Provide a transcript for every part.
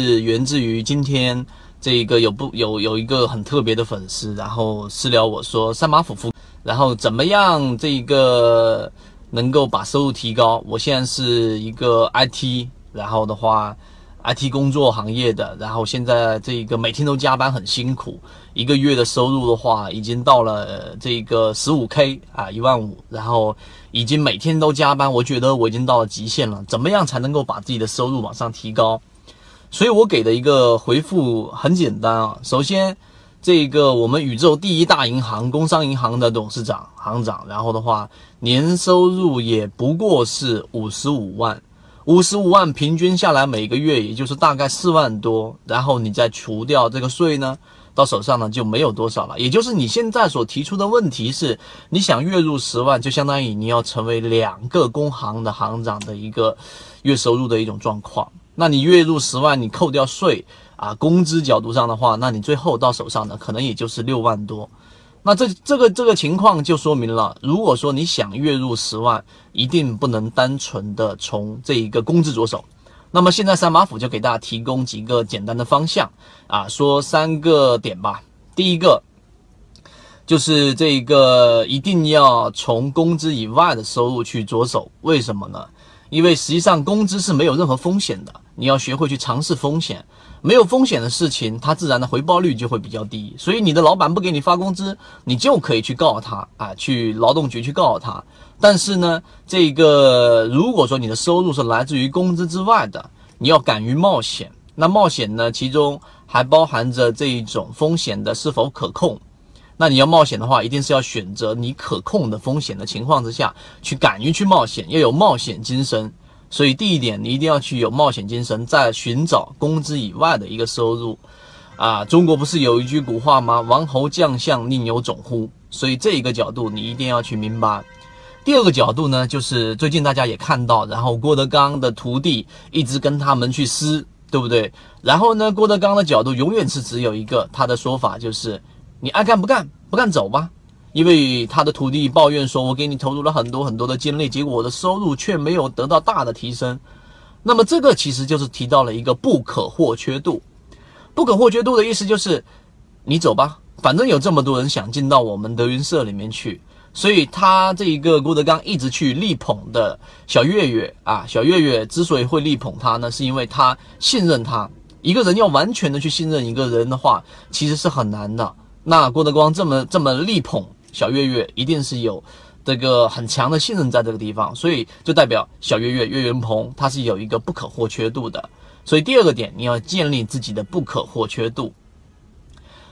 是源自于今天这一个有不有有一个很特别的粉丝，然后私聊我说三马夫妇，然后怎么样这一个能够把收入提高？我现在是一个 IT，然后的话。IT 工作行业的，然后现在这个每天都加班很辛苦，一个月的收入的话已经到了这个十五 K 啊一万五，然后已经每天都加班，我觉得我已经到了极限了。怎么样才能够把自己的收入往上提高？所以我给的一个回复很简单啊，首先这个我们宇宙第一大银行工商银行的董事长行长，然后的话年收入也不过是五十五万。五十五万平均下来，每个月也就是大概四万多，然后你再除掉这个税呢，到手上呢就没有多少了。也就是你现在所提出的问题是，你想月入十万，就相当于你要成为两个工行的行长的一个月收入的一种状况。那你月入十万，你扣掉税啊，工资角度上的话，那你最后到手上呢，可能也就是六万多。那这这个这个情况就说明了，如果说你想月入十万，一定不能单纯的从这一个工资着手。那么现在三马府就给大家提供几个简单的方向啊，说三个点吧。第一个就是这个一定要从工资以外的收入去着手，为什么呢？因为实际上工资是没有任何风险的，你要学会去尝试风险。没有风险的事情，它自然的回报率就会比较低。所以你的老板不给你发工资，你就可以去告他啊，去劳动局去告他。但是呢，这个如果说你的收入是来自于工资之外的，你要敢于冒险。那冒险呢，其中还包含着这一种风险的是否可控。那你要冒险的话，一定是要选择你可控的风险的情况之下去，敢于去冒险，要有冒险精神。所以第一点，你一定要去有冒险精神，在寻找工资以外的一个收入。啊，中国不是有一句古话吗？王侯将相宁有种乎？所以这一个角度你一定要去明白。第二个角度呢，就是最近大家也看到，然后郭德纲的徒弟一直跟他们去撕，对不对？然后呢，郭德纲的角度永远是只有一个，他的说法就是。你爱干不干，不干走吧。因为他的徒弟抱怨说：“我给你投入了很多很多的精力，结果我的收入却没有得到大的提升。”那么这个其实就是提到了一个不可或缺度。不可或缺度的意思就是，你走吧，反正有这么多人想进到我们德云社里面去。所以他这一个郭德纲一直去力捧的小岳岳啊，小岳岳之所以会力捧他呢，是因为他信任他。一个人要完全的去信任一个人的话，其实是很难的。那郭德纲这么这么力捧小岳岳，一定是有这个很强的信任在这个地方，所以就代表小岳岳岳云鹏他是有一个不可或缺度的。所以第二个点，你要建立自己的不可或缺度。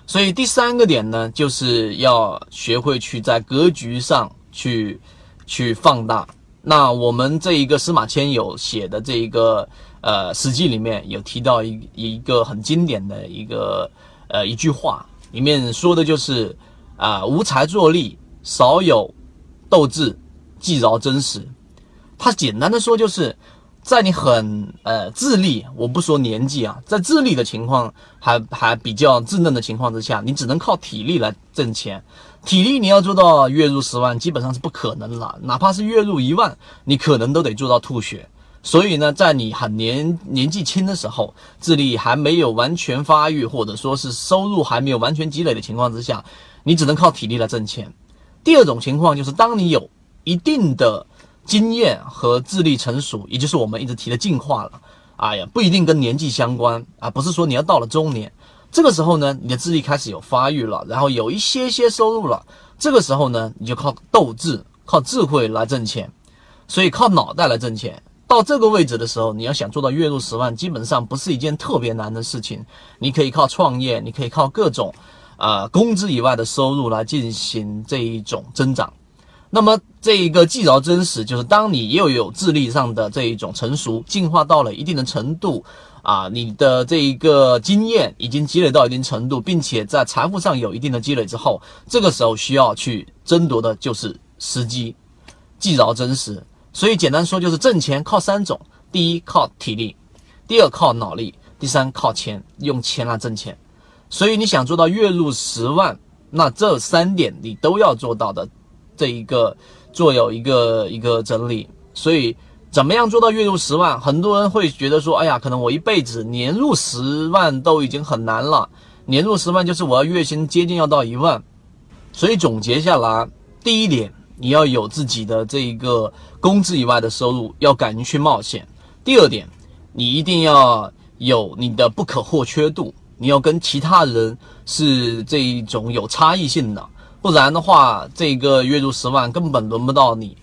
所以第三个点呢，就是要学会去在格局上去去放大。那我们这一个司马迁有写的这一个呃《史记》里面有提到一一个很经典的一个呃一句话。里面说的就是啊，无才作力，少有斗志，既饶真实。他简单的说，就是在你很呃智力，我不说年纪啊，在智力的情况还还比较稚嫩的情况之下，你只能靠体力来挣钱。体力你要做到月入十万，基本上是不可能了。哪怕是月入一万，你可能都得做到吐血。所以呢，在你很年年纪轻的时候，智力还没有完全发育，或者说是收入还没有完全积累的情况之下，你只能靠体力来挣钱。第二种情况就是，当你有一定的经验和智力成熟，也就是我们一直提的进化了。哎呀，不一定跟年纪相关啊，不是说你要到了中年，这个时候呢，你的智力开始有发育了，然后有一些些收入了，这个时候呢，你就靠斗志、靠智慧来挣钱，所以靠脑袋来挣钱。到这个位置的时候，你要想做到月入十万，基本上不是一件特别难的事情。你可以靠创业，你可以靠各种，呃，工资以外的收入来进行这一种增长。那么这一个既饶真实，就是当你又有智力上的这一种成熟，进化到了一定的程度，啊，你的这一个经验已经积累到一定程度，并且在财富上有一定的积累之后，这个时候需要去争夺的就是时机，既饶真实。所以简单说就是挣钱靠三种：第一靠体力，第二靠脑力，第三靠钱，用钱来挣钱。所以你想做到月入十万，那这三点你都要做到的。这一个做有一个一个整理。所以怎么样做到月入十万？很多人会觉得说，哎呀，可能我一辈子年入十万都已经很难了，年入十万就是我要月薪接近要到一万。所以总结下来，第一点，你要有自己的这一个工资以外的收入，要敢于去冒险。第二点，你一定要有你的不可或缺度，你要跟其他人是这一种有差异性的，不然的话，这个月入十万根本轮不到你。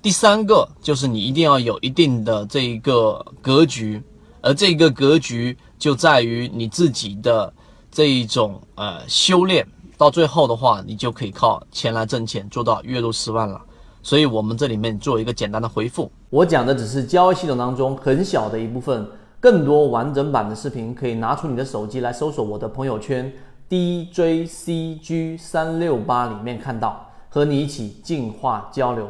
第三个就是你一定要有一定的这一个格局，而这个格局就在于你自己的这一种呃修炼，到最后的话，你就可以靠钱来挣钱，做到月入十万了。所以我们这里面做一个简单的回复，我讲的只是交易系统当中很小的一部分，更多完整版的视频可以拿出你的手机来搜索我的朋友圈 DJCG 三六八里面看到，和你一起进化交流。